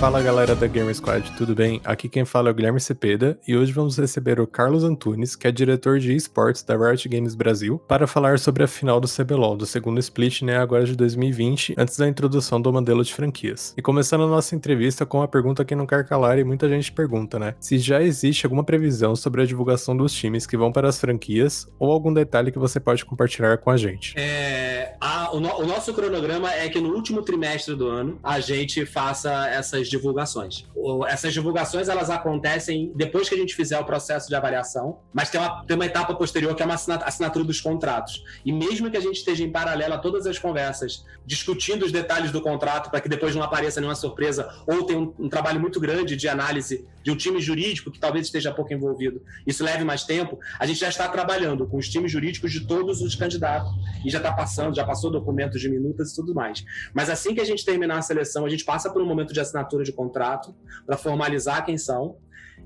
Fala galera da Gamer Squad, tudo bem? Aqui quem fala é o Guilherme Cepeda e hoje vamos receber o Carlos Antunes, que é diretor de esportes da Riot Games Brasil, para falar sobre a final do CBLOL, do segundo split, né, agora de 2020, antes da introdução do modelo de franquias. E começando a nossa entrevista com uma pergunta que não quer calar e muita gente pergunta, né? Se já existe alguma previsão sobre a divulgação dos times que vão para as franquias ou algum detalhe que você pode compartilhar com a gente. É, a, o, no, o nosso cronograma é que no último trimestre do ano a gente faça essas divulgações. Essas divulgações elas acontecem depois que a gente fizer o processo de avaliação, mas tem uma, tem uma etapa posterior que é uma assinatura dos contratos. E mesmo que a gente esteja em paralelo a todas as conversas, discutindo os detalhes do contrato para que depois não apareça nenhuma surpresa, ou tem um, um trabalho muito grande de análise de um time jurídico que talvez esteja pouco envolvido, isso leve mais tempo, a gente já está trabalhando com os times jurídicos de todos os candidatos e já está passando, já passou documentos de minutas e tudo mais. Mas assim que a gente terminar a seleção, a gente passa por um momento de assinatura assinatura de contrato para formalizar quem são.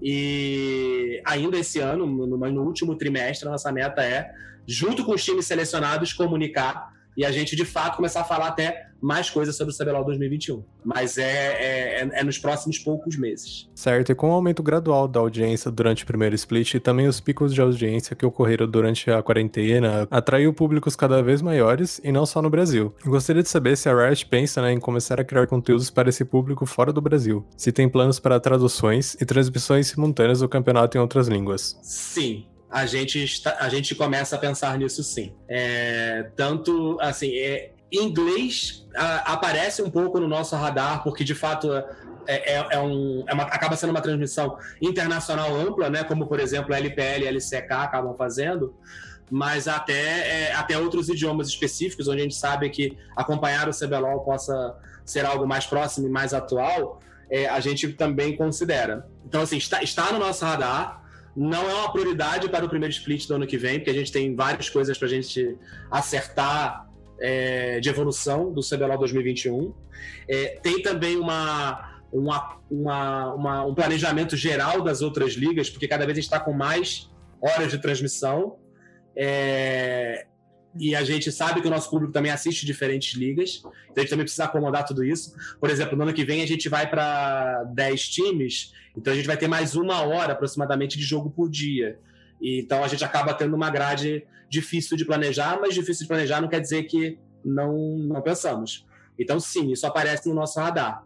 E ainda esse ano, no, no último trimestre, nossa meta é, junto com os times selecionados, comunicar e a gente de fato começar a falar até mais coisas sobre o CBLOL 2021. Mas é, é, é, é, nos próximos poucos meses. Certo, e com o aumento gradual da audiência durante o primeiro split e também os picos de audiência que ocorreram durante a quarentena, atraiu públicos cada vez maiores e não só no Brasil. gostaria de saber se a Riot pensa né, em começar a criar conteúdos para esse público fora do Brasil, se tem planos para traduções e transmissões simultâneas do campeonato em outras línguas. Sim, a gente, está, a gente começa a pensar nisso sim. É, tanto, assim, é, inglês a, aparece um pouco no nosso radar, porque de fato é, é, é um, é uma, acaba sendo uma transmissão internacional ampla, né? Como, por exemplo, LPL e LCK acabam fazendo, mas até, é, até outros idiomas específicos, onde a gente sabe que acompanhar o CBLOL possa ser algo mais próximo e mais atual, é, a gente também considera. Então, assim, está, está no nosso radar, não é uma prioridade para o primeiro split do ano que vem, porque a gente tem várias coisas para a gente acertar é, de evolução do CBLOL 2021. É, tem também uma, uma, uma, uma, um planejamento geral das outras ligas, porque cada vez a gente está com mais horas de transmissão. É, e a gente sabe que o nosso público também assiste diferentes ligas, então a gente também precisa acomodar tudo isso. Por exemplo, no ano que vem a gente vai para 10 times, então a gente vai ter mais uma hora aproximadamente de jogo por dia. E, então a gente acaba tendo uma grade difícil de planejar, mas difícil de planejar não quer dizer que não, não pensamos. Então, sim, isso aparece no nosso radar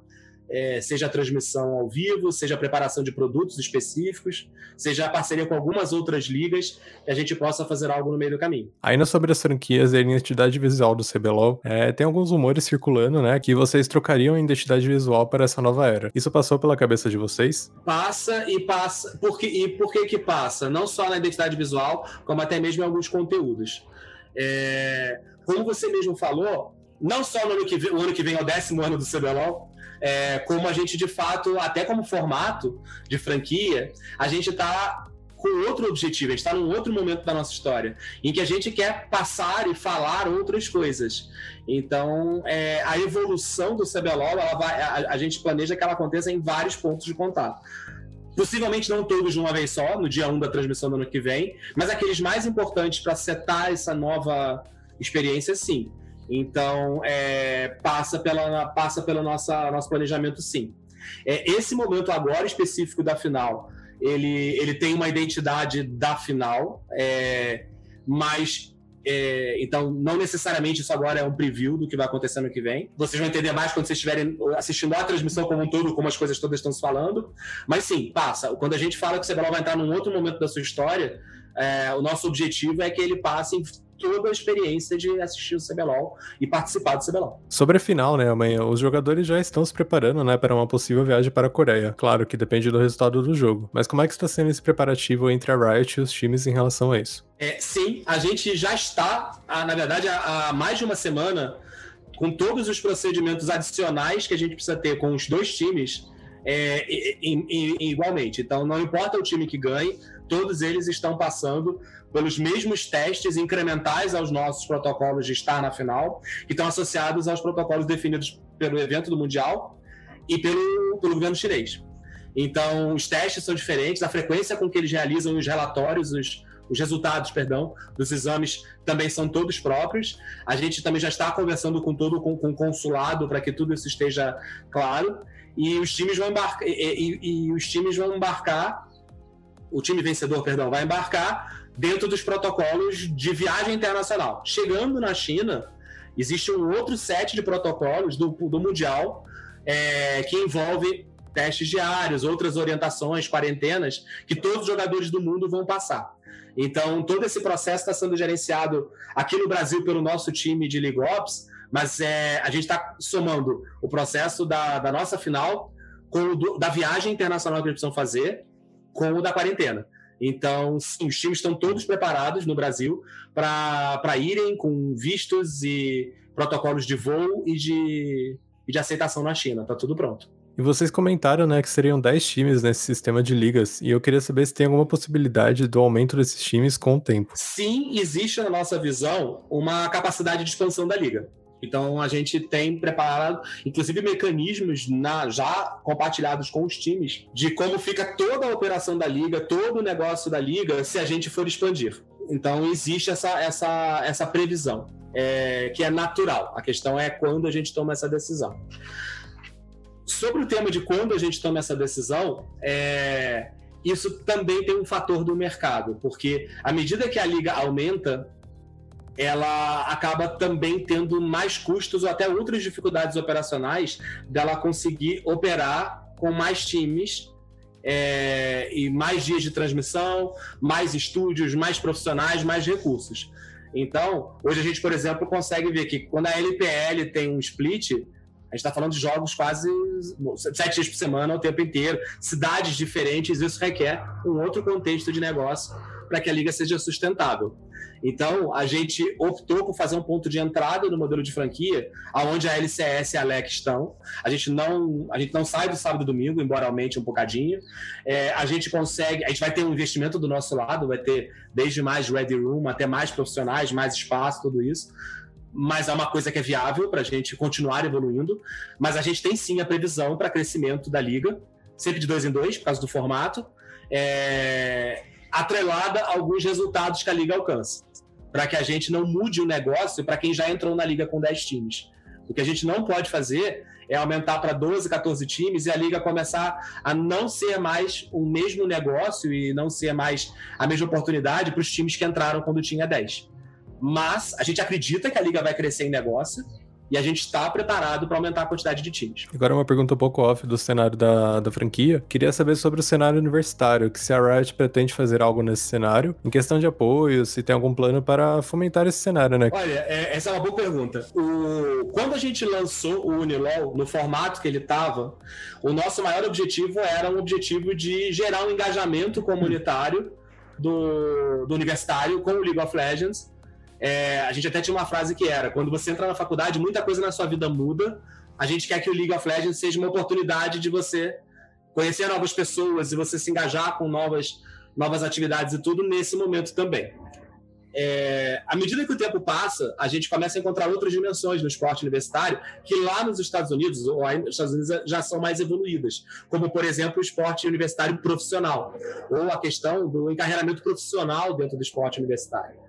é, seja a transmissão ao vivo, seja a preparação de produtos específicos, seja a parceria com algumas outras ligas, que a gente possa fazer algo no meio do caminho. Ainda sobre as franquias e a identidade visual do CBLOL, é, tem alguns rumores circulando, né, que vocês trocariam a identidade visual para essa nova era. Isso passou pela cabeça de vocês? Passa e passa. Por que, e por que que passa? Não só na identidade visual, como até mesmo em alguns conteúdos. É, como você mesmo falou, não só no ano que vem, o ano que vem é o décimo ano do CBLOL, é, como a gente de fato, até como formato de franquia, a gente está com outro objetivo, a gente está num outro momento da nossa história, em que a gente quer passar e falar outras coisas. Então, é, a evolução do CBLOL, vai, a, a gente planeja que ela aconteça em vários pontos de contato. Possivelmente não todos de uma vez só, no dia 1 da transmissão do ano que vem, mas aqueles mais importantes para setar essa nova experiência, sim. Então, é, passa, pela, passa pelo nossa, nosso planejamento, sim. É, esse momento agora específico da final, ele, ele tem uma identidade da final, é, mas é, então, não necessariamente isso agora é um preview do que vai acontecer no que vem. Vocês vão entender mais quando vocês estiverem assistindo a transmissão como um todo, como as coisas todas estão se falando. Mas sim, passa. Quando a gente fala que o CBLOL vai entrar num outro momento da sua história, é, o nosso objetivo é que ele passe toda a experiência de assistir o CBLOL e participar do CBLOL. Sobre a final, né, amanhã, os jogadores já estão se preparando, né, para uma possível viagem para a Coreia. Claro que depende do resultado do jogo, mas como é que está sendo esse preparativo entre a Riot e os times em relação a isso? É, sim, a gente já está, na verdade, há mais de uma semana, com todos os procedimentos adicionais que a gente precisa ter com os dois times é, igualmente. Então, não importa o time que ganhe, todos eles estão passando pelos mesmos testes incrementais aos nossos protocolos de estar na final, que estão associados aos protocolos definidos pelo evento do Mundial e pelo, pelo governo chinês. Então, os testes são diferentes, a frequência com que eles realizam os relatórios, os, os resultados, perdão, dos exames também são todos próprios. A gente também já está conversando com todo com, com o consulado para que tudo isso esteja claro. E os times vão embarcar e, e, e os times vão embarcar o time vencedor, perdão, vai embarcar dentro dos protocolos de viagem internacional. Chegando na China, existe um outro set de protocolos do, do Mundial é, que envolve testes diários, outras orientações, quarentenas, que todos os jogadores do mundo vão passar. Então, todo esse processo está sendo gerenciado aqui no Brasil pelo nosso time de League Ops, mas é, a gente está somando o processo da, da nossa final com o do, da viagem internacional que eles precisam fazer com o da quarentena. Então, sim, os times estão todos preparados no Brasil para irem com vistos e protocolos de voo e de, e de aceitação na China. Está tudo pronto. E vocês comentaram, né, que seriam 10 times nesse sistema de ligas, e eu queria saber se tem alguma possibilidade do aumento desses times com o tempo. Sim, existe na nossa visão uma capacidade de expansão da liga. Então a gente tem preparado, inclusive, mecanismos na, já compartilhados com os times de como fica toda a operação da liga, todo o negócio da liga, se a gente for expandir. Então existe essa, essa, essa previsão, é, que é natural. A questão é quando a gente toma essa decisão. Sobre o tema de quando a gente toma essa decisão, é, isso também tem um fator do mercado, porque à medida que a liga aumenta, ela acaba também tendo mais custos ou até outras dificuldades operacionais dela conseguir operar com mais times é, e mais dias de transmissão, mais estúdios, mais profissionais, mais recursos. Então, hoje a gente, por exemplo, consegue ver que quando a LPL tem um split, a gente está falando de jogos quase sete dias por semana, o tempo inteiro, cidades diferentes, isso requer um outro contexto de negócio para que a liga seja sustentável. Então, a gente optou por fazer um ponto de entrada no modelo de franquia, aonde a LCS e a LEC estão. A gente não, a gente não sai do sábado e domingo, embora aumente um bocadinho. É, a gente consegue, a gente vai ter um investimento do nosso lado, vai ter desde mais ready room até mais profissionais, mais espaço, tudo isso mas é uma coisa que é viável para a gente continuar evoluindo. Mas a gente tem sim a previsão para crescimento da liga, sempre de dois em dois, por causa do formato. É, atrelada a alguns resultados que a liga alcança, para que a gente não mude o negócio para quem já entrou na liga com 10 times. O que a gente não pode fazer é aumentar para 12, 14 times e a liga começar a não ser mais o mesmo negócio e não ser mais a mesma oportunidade para os times que entraram quando tinha 10. Mas a gente acredita que a liga vai crescer em negócio e a gente está preparado para aumentar a quantidade de times. Agora uma pergunta um pouco off do cenário da, da franquia. Queria saber sobre o cenário universitário, que se a Riot pretende fazer algo nesse cenário, em questão de apoio, se tem algum plano para fomentar esse cenário, né? Olha, é, essa é uma boa pergunta. O, quando a gente lançou o Unilol, no formato que ele estava, o nosso maior objetivo era um objetivo de gerar um engajamento comunitário do, do universitário com o League of Legends, é, a gente até tinha uma frase que era: quando você entra na faculdade, muita coisa na sua vida muda. A gente quer que o League of Legends seja uma oportunidade de você conhecer novas pessoas e você se engajar com novas, novas atividades e tudo nesse momento também. É, à medida que o tempo passa, a gente começa a encontrar outras dimensões no esporte universitário que lá nos Estados Unidos, ou aí nos Estados Unidos, já são mais evoluídas, como, por exemplo, o esporte universitário profissional, ou a questão do encarreiramento profissional dentro do esporte universitário.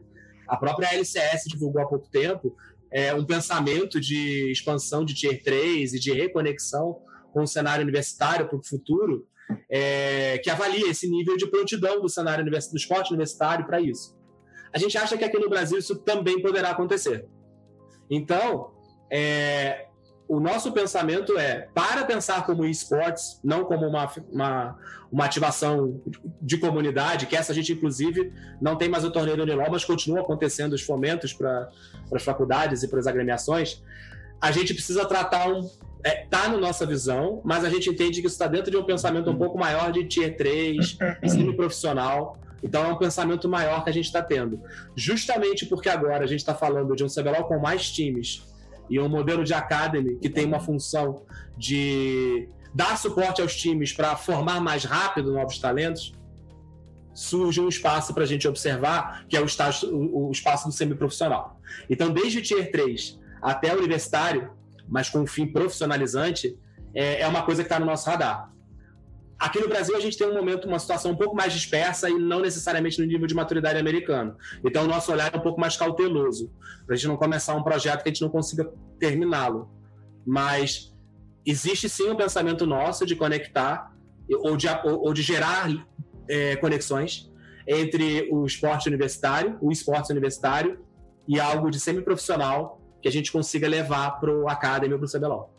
A própria LCS divulgou há pouco tempo é, um pensamento de expansão de Tier 3 e de reconexão com o cenário universitário para o futuro, é, que avalia esse nível de prontidão do cenário do esporte universitário para isso. A gente acha que aqui no Brasil isso também poderá acontecer. Então, é, o nosso pensamento é, para pensar como esportes, não como uma, uma, uma, ativação de comunidade, que essa gente, inclusive, não tem mais o torneio Unilol, mas continua acontecendo os fomentos para as faculdades e para as agremiações, a gente precisa tratar um. É, tá na nossa visão, mas a gente entende que isso está dentro de um pensamento um pouco maior de Tier 3, semi-profissional. Então é um pensamento maior que a gente está tendo. Justamente porque agora a gente está falando de um CBLOL com mais times e um modelo de academy que tem uma função de dar suporte aos times para formar mais rápido novos talentos, surge um espaço para a gente observar, que é o, estágio, o espaço do semiprofissional. Então, desde o Tier 3 até o universitário, mas com um fim profissionalizante, é, é uma coisa que está no nosso radar. Aqui no Brasil a gente tem um momento, uma situação um pouco mais dispersa e não necessariamente no nível de maturidade americano. Então o nosso olhar é um pouco mais cauteloso, para a gente não começar um projeto que a gente não consiga terminá-lo. Mas existe sim um pensamento nosso de conectar ou de, ou, de gerar é, conexões entre o esporte universitário, o esporte universitário e algo de semiprofissional que a gente consiga levar para o Academy ou para o CBLOL.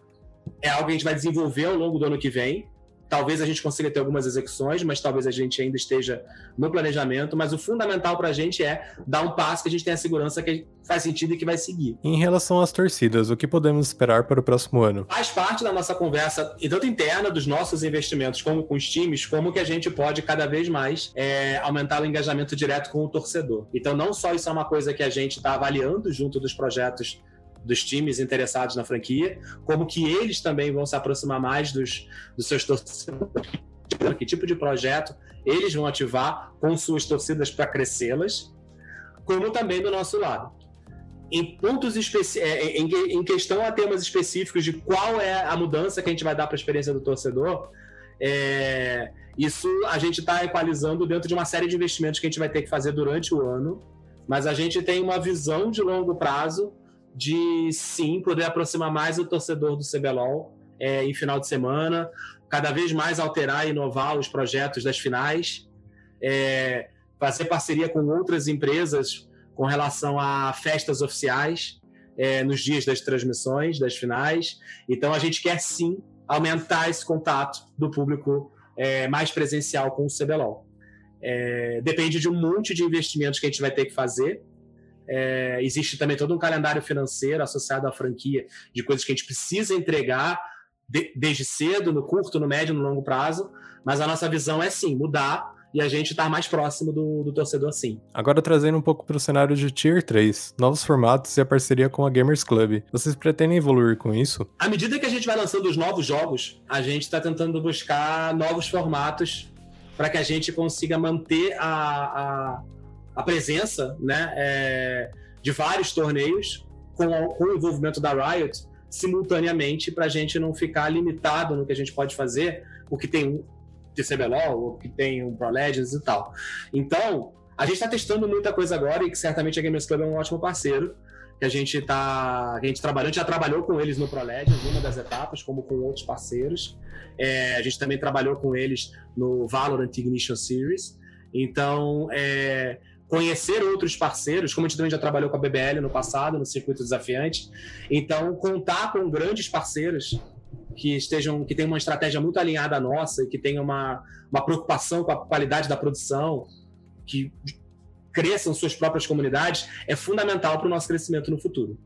É algo que a gente vai desenvolver ao longo do ano que vem, Talvez a gente consiga ter algumas execuções, mas talvez a gente ainda esteja no planejamento. Mas o fundamental para a gente é dar um passo que a gente tenha segurança que faz sentido e que vai seguir. Em relação às torcidas, o que podemos esperar para o próximo ano? Faz parte da nossa conversa, tanto interna dos nossos investimentos, como com os times, como que a gente pode cada vez mais é, aumentar o engajamento direto com o torcedor. Então, não só isso é uma coisa que a gente está avaliando junto dos projetos dos times interessados na franquia, como que eles também vão se aproximar mais dos, dos seus torcedores, que tipo de projeto eles vão ativar com suas torcidas para crescê-las, como também do nosso lado. Em pontos especi é, em, em questão a temas específicos de qual é a mudança que a gente vai dar para a experiência do torcedor, é, isso a gente está equalizando dentro de uma série de investimentos que a gente vai ter que fazer durante o ano, mas a gente tem uma visão de longo prazo de sim poder aproximar mais o torcedor do CBLOL é, em final de semana, cada vez mais alterar e inovar os projetos das finais, é, fazer parceria com outras empresas com relação a festas oficiais é, nos dias das transmissões das finais. Então a gente quer sim aumentar esse contato do público mais presencial com o CBLOL. Depende de um monte de investimentos que a gente vai ter que fazer é, existe também todo um calendário financeiro associado à franquia de coisas que a gente precisa entregar de, desde cedo, no curto, no médio, no longo prazo. Mas a nossa visão é sim mudar e a gente estar tá mais próximo do, do, torcedor sim. Agora trazendo um pouco para o cenário de Tier 3, novos formatos e a parceria com a Gamers Club. Vocês pretendem evoluir com isso? À medida que a gente vai lançando os novos jogos, a gente está tentando buscar novos formatos para que a gente consiga manter a, a a presença né, é, de vários torneios com, com o envolvimento da Riot simultaneamente para a gente não ficar limitado no que a gente pode fazer, porque tem um TCBLOL, ou que tem um Pro Legends e tal. Então, a gente está testando muita coisa agora e que certamente a Gamers Club é um ótimo parceiro que a gente tá, a gente gente já trabalhou com eles no Pro Legends, numa das etapas, como com outros parceiros. É, a gente também trabalhou com eles no Valorant Ignition Series. Então, é, conhecer outros parceiros, como a gente também já trabalhou com a BBL no passado, no circuito desafiante. Então, contar com grandes parceiros que estejam, que tenham uma estratégia muito alinhada à nossa e que tenham uma, uma preocupação com a qualidade da produção, que cresçam suas próprias comunidades, é fundamental para o nosso crescimento no futuro.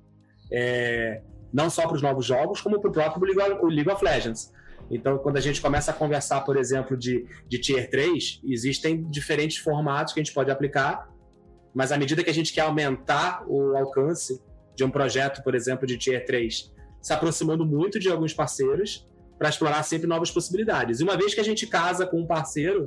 É, não só para os novos jogos, como para o próprio League of Legends. Então, quando a gente começa a conversar, por exemplo, de, de Tier 3, existem diferentes formatos que a gente pode aplicar mas à medida que a gente quer aumentar o alcance de um projeto, por exemplo, de Tier 3, se aproximando muito de alguns parceiros para explorar sempre novas possibilidades. E uma vez que a gente casa com um parceiro,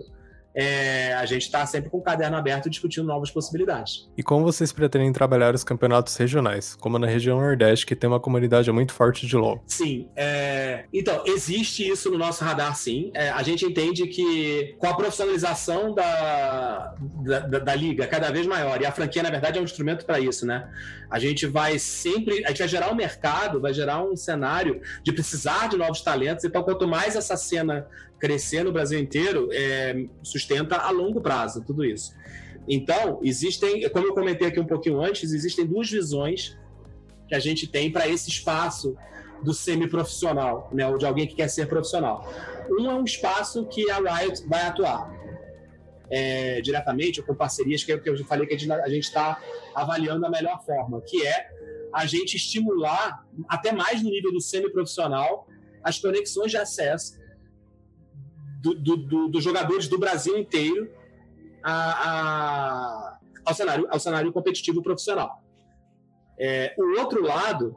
é, a gente está sempre com o caderno aberto discutindo novas possibilidades. E como vocês pretendem trabalhar os campeonatos regionais, como na região Nordeste, que tem uma comunidade muito forte de LoL? Sim, é... então, existe isso no nosso radar, sim. É, a gente entende que com a profissionalização da, da, da, da, liga cada vez maior, e a franquia, na verdade, é um instrumento para isso, né? A gente vai sempre, a gente vai gerar um mercado, vai gerar um cenário de precisar de novos talentos, então quanto mais essa cena crescer no Brasil inteiro é, sustenta a longo prazo tudo isso. Então, existem, como eu comentei aqui um pouquinho antes, existem duas visões que a gente tem para esse espaço do semi-profissional, né, ou de alguém que quer ser profissional. Um é um espaço que a Riot vai atuar é, diretamente ou com parcerias, que, é, que eu falei que a gente está avaliando a melhor forma, que é a gente estimular, até mais no nível do semi-profissional, as conexões de acesso do, do, do, dos jogadores do Brasil inteiro a, a, ao, cenário, ao cenário competitivo profissional. É, o outro lado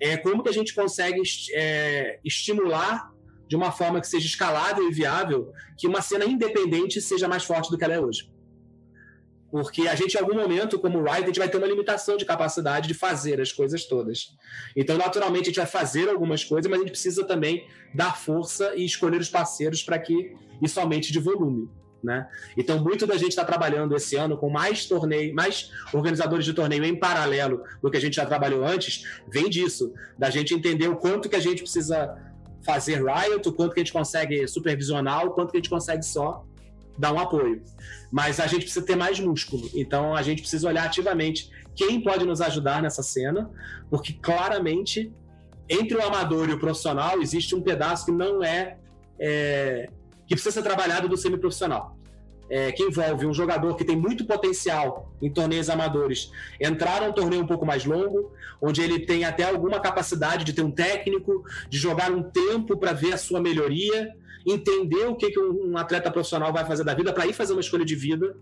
é como que a gente consegue é, estimular de uma forma que seja escalável e viável que uma cena independente seja mais forte do que ela é hoje. Porque a gente, em algum momento, como Riot, a gente vai ter uma limitação de capacidade de fazer as coisas todas. Então, naturalmente, a gente vai fazer algumas coisas, mas a gente precisa também dar força e escolher os parceiros para que isso aumente de volume. Né? Então, muito da gente está trabalhando esse ano com mais torneio, mais organizadores de torneio em paralelo do que a gente já trabalhou antes, vem disso, da gente entender o quanto que a gente precisa fazer Riot, o quanto que a gente consegue supervisionar, o quanto que a gente consegue só dar um apoio. Mas a gente precisa ter mais músculo. Então a gente precisa olhar ativamente quem pode nos ajudar nessa cena, porque claramente entre o amador e o profissional existe um pedaço que não é, é que precisa ser trabalhado do semiprofissional. É, que envolve um jogador que tem muito potencial em torneios amadores entrar num torneio um pouco mais longo, onde ele tem até alguma capacidade de ter um técnico, de jogar um tempo para ver a sua melhoria, entender o que, que um atleta profissional vai fazer da vida para ir fazer uma escolha de vida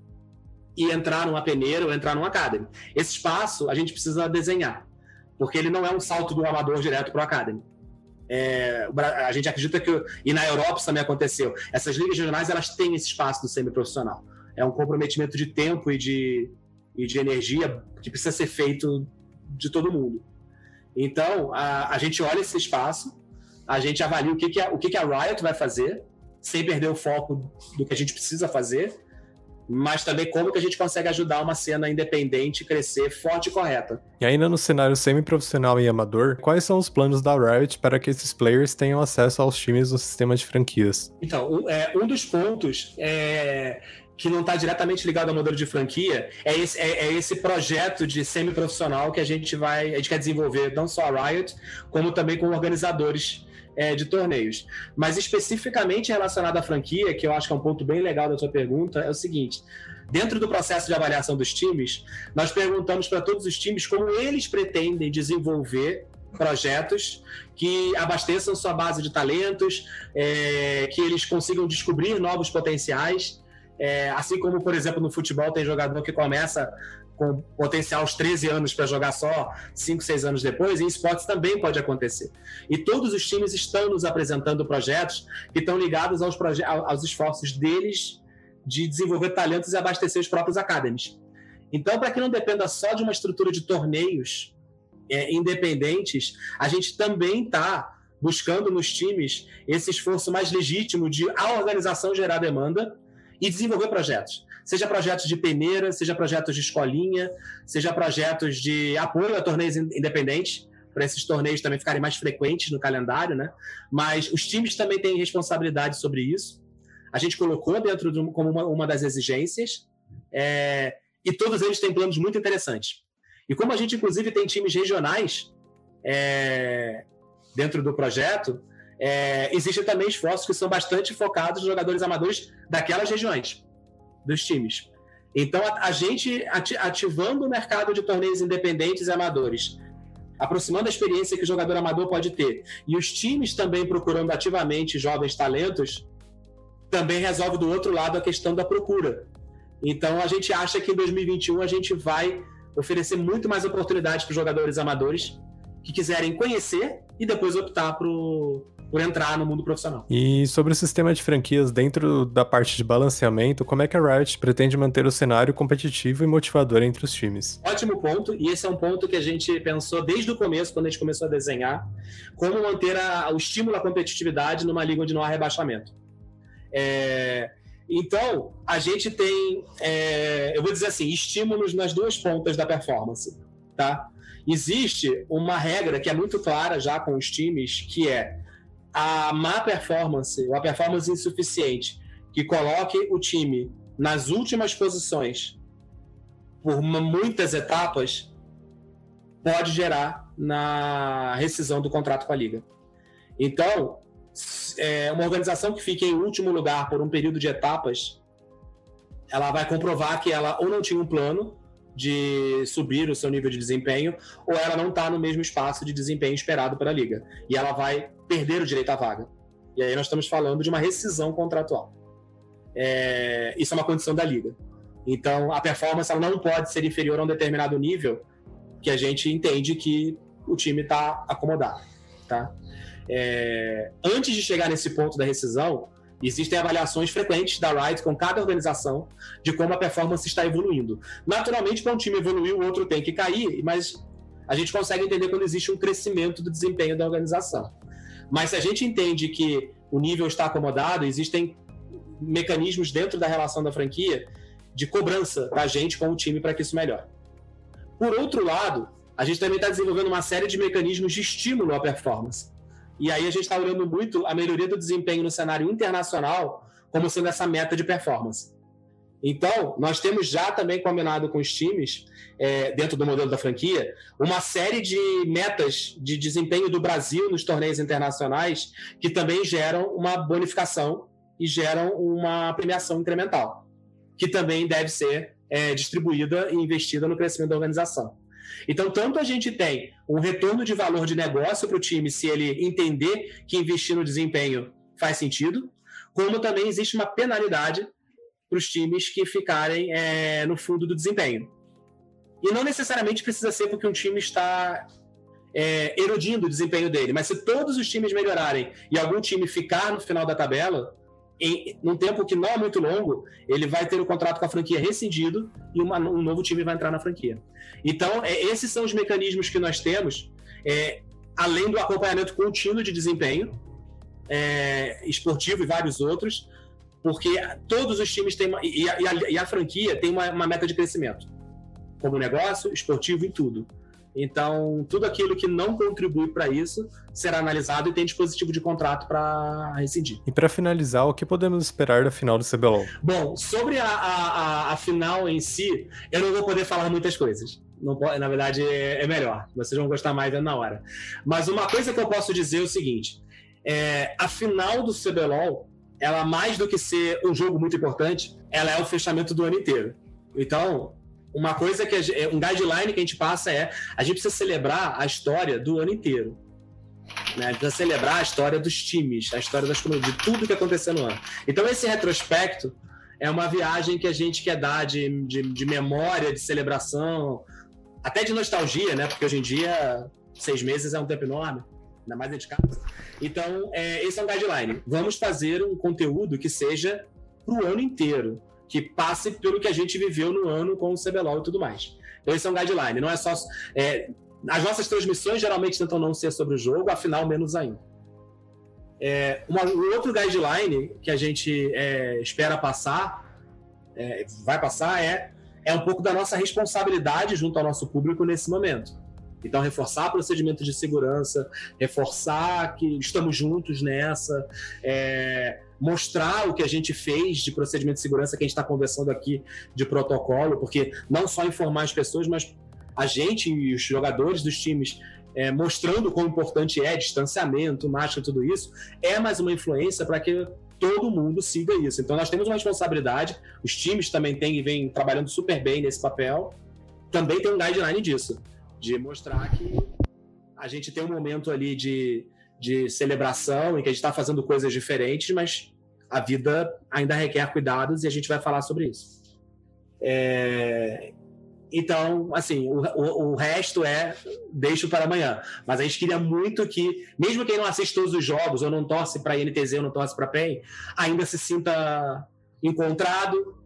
e entrar numa peneira ou entrar numa academy. Esse espaço a gente precisa desenhar, porque ele não é um salto do amador direto para o academy. É, a gente acredita que e na Europa isso também aconteceu. Essas ligas regionais elas têm esse espaço do semiprofissional. É um comprometimento de tempo e de, e de energia que precisa ser feito de todo mundo. Então a, a gente olha esse espaço a gente avalia o que, que, a, o que, que a Riot vai fazer, sem perder o foco do que a gente precisa fazer, mas também como que a gente consegue ajudar uma cena independente crescer forte e correta. E ainda no cenário semi-profissional e amador, quais são os planos da Riot para que esses players tenham acesso aos times do sistema de franquias? Então, um, é, um dos pontos é, que não está diretamente ligado ao modelo de franquia é esse, é, é esse projeto de semi-profissional que a gente vai, a gente quer desenvolver não só a Riot, como também com organizadores é, de torneios. Mas especificamente relacionado à franquia, que eu acho que é um ponto bem legal da sua pergunta, é o seguinte: dentro do processo de avaliação dos times, nós perguntamos para todos os times como eles pretendem desenvolver projetos que abasteçam sua base de talentos, é, que eles consigam descobrir novos potenciais. É, assim como, por exemplo, no futebol tem jogador que começa com potencial aos 13 anos para jogar só 5, 6 anos depois, em esportes também pode acontecer. E todos os times estão nos apresentando projetos que estão ligados aos, aos esforços deles de desenvolver talentos e abastecer os próprios academies. Então, para que não dependa só de uma estrutura de torneios é, independentes, a gente também está buscando nos times esse esforço mais legítimo de a organização gerar demanda e desenvolver projetos seja projetos de peneira, seja projetos de escolinha, seja projetos de apoio a torneios independentes, para esses torneios também ficarem mais frequentes no calendário, né? Mas os times também têm responsabilidade sobre isso. A gente colocou dentro de, como uma, uma das exigências, é, e todos eles têm planos muito interessantes. E como a gente, inclusive, tem times regionais é, dentro do projeto, é, existem também esforços que são bastante focados nos jogadores amadores daquelas regiões dos times. Então, a, a gente ativando o mercado de torneios independentes e amadores, aproximando a experiência que o jogador amador pode ter, e os times também procurando ativamente jovens talentos, também resolve do outro lado a questão da procura. Então, a gente acha que em 2021 a gente vai oferecer muito mais oportunidades para os jogadores amadores que quiserem conhecer e depois optar pro, por entrar no mundo profissional. E sobre o sistema de franquias dentro da parte de balanceamento, como é que a Riot pretende manter o cenário competitivo e motivador entre os times? Ótimo ponto, e esse é um ponto que a gente pensou desde o começo, quando a gente começou a desenhar, como manter a, o estímulo à competitividade numa liga onde não há rebaixamento. É, então, a gente tem, é, eu vou dizer assim, estímulos nas duas pontas da performance, tá? Existe uma regra que é muito clara já com os times, que é a má performance, ou a performance insuficiente, que coloque o time nas últimas posições por muitas etapas, pode gerar na rescisão do contrato com a liga. Então, é, uma organização que fique em último lugar por um período de etapas, ela vai comprovar que ela ou não tinha um plano de subir o seu nível de desempenho, ou ela não está no mesmo espaço de desempenho esperado pela liga. E ela vai perder o direito à vaga. E aí nós estamos falando de uma rescisão contratual. É, isso é uma condição da liga. Então, a performance ela não pode ser inferior a um determinado nível que a gente entende que o time está acomodado. Tá? É, antes de chegar nesse ponto da rescisão, Existem avaliações frequentes da Riot com cada organização de como a performance está evoluindo. Naturalmente, para um time evoluir, o outro tem que cair, mas a gente consegue entender quando existe um crescimento do desempenho da organização. Mas se a gente entende que o nível está acomodado, existem mecanismos dentro da relação da franquia de cobrança da gente com o time para que isso melhore. Por outro lado, a gente também está desenvolvendo uma série de mecanismos de estímulo à performance. E aí a gente está olhando muito a melhoria do desempenho no cenário internacional como sendo essa meta de performance. Então, nós temos já também combinado com os times, é, dentro do modelo da franquia, uma série de metas de desempenho do Brasil nos torneios internacionais que também geram uma bonificação e geram uma premiação incremental, que também deve ser é, distribuída e investida no crescimento da organização. Então, tanto a gente tem um retorno de valor de negócio para o time se ele entender que investir no desempenho faz sentido, como também existe uma penalidade para os times que ficarem é, no fundo do desempenho. E não necessariamente precisa ser porque um time está é, erodindo o desempenho dele, mas se todos os times melhorarem e algum time ficar no final da tabela, em num tempo que não é muito longo, ele vai ter o contrato com a franquia rescindido e uma, um novo time vai entrar na franquia. Então, é, esses são os mecanismos que nós temos, é, além do acompanhamento contínuo de desempenho é, esportivo e vários outros, porque todos os times têm uma, e, a, e, a, e, a, franquia tem uma, uma meta de crescimento, como negócio, esportivo e tudo. Então, tudo aquilo que não contribui para isso será analisado e tem dispositivo de contrato para rescindir. E para finalizar, o que podemos esperar da final do CBLOL? Bom, sobre a, a, a, final em si, eu não vou poder falar muitas coisas. Não, na verdade, é, é melhor. Vocês vão gostar mais na hora. Mas uma coisa que eu posso dizer é o seguinte: é, a final do CBLOL, ela mais do que ser um jogo muito importante, ela é o fechamento do ano inteiro. Então, uma coisa que é um guideline que a gente passa é a gente precisa celebrar a história do ano inteiro. Né? A gente precisa celebrar a história dos times, a história das de tudo que aconteceu no ano. Então, esse retrospecto é uma viagem que a gente quer dar de, de, de memória, de celebração, até de nostalgia, né? Porque hoje em dia, seis meses é um tempo enorme, ainda mais dedicado. Então, é, esse é um guideline. Vamos fazer um conteúdo que seja para o ano inteiro que passe pelo que a gente viveu no ano com o CBLOL e tudo mais. Então, esse é um guideline. Não é só. É, as nossas transmissões geralmente tentam não ser sobre o jogo, afinal, menos ainda. É, uma, um outro guideline que a gente é, espera passar, é, vai passar, é, é um pouco da nossa responsabilidade junto ao nosso público nesse momento. Então, reforçar procedimento de segurança, reforçar que estamos juntos nessa, é, mostrar o que a gente fez de procedimento de segurança que a gente está conversando aqui de protocolo, porque não só informar as pessoas, mas a gente e os jogadores dos times é, mostrando quão importante é distanciamento, máscara, tudo isso, é mais uma influência para que todo mundo siga isso. Então nós temos uma responsabilidade, os times também têm e vêm trabalhando super bem nesse papel, também tem um guideline disso, de mostrar que a gente tem um momento ali de de celebração em que a gente está fazendo coisas diferentes, mas a vida ainda requer cuidados e a gente vai falar sobre isso. É... Então, assim, o, o, o, resto é deixo para amanhã. Mas a gente queria muito que, mesmo quem não assiste todos os jogos, ou não torce para a INTZ, ou não torce para PEN, ainda se sinta encontrado,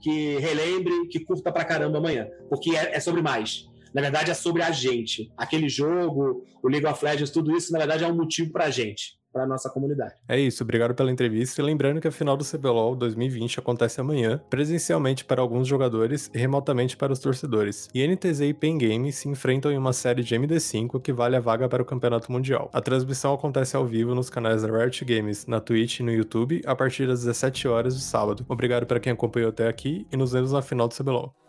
que relembre, que curta para caramba amanhã. Porque é, é sobre mais. Na verdade, é sobre a gente. Aquele jogo, o League of Legends, tudo isso, na verdade, é um motivo para a gente para nossa comunidade. É isso, obrigado pela entrevista e lembrando que a final do CBLOL 2020 acontece amanhã, presencialmente para alguns jogadores e remotamente para os torcedores. E NTZ e Pen Game se enfrentam em uma série de MD5 que vale a vaga para o Campeonato Mundial. A transmissão acontece ao vivo nos canais da Riot Games, na Twitch e no YouTube, a partir das 17 horas de sábado. Obrigado para quem acompanhou até aqui e nos vemos na final do CBLOL.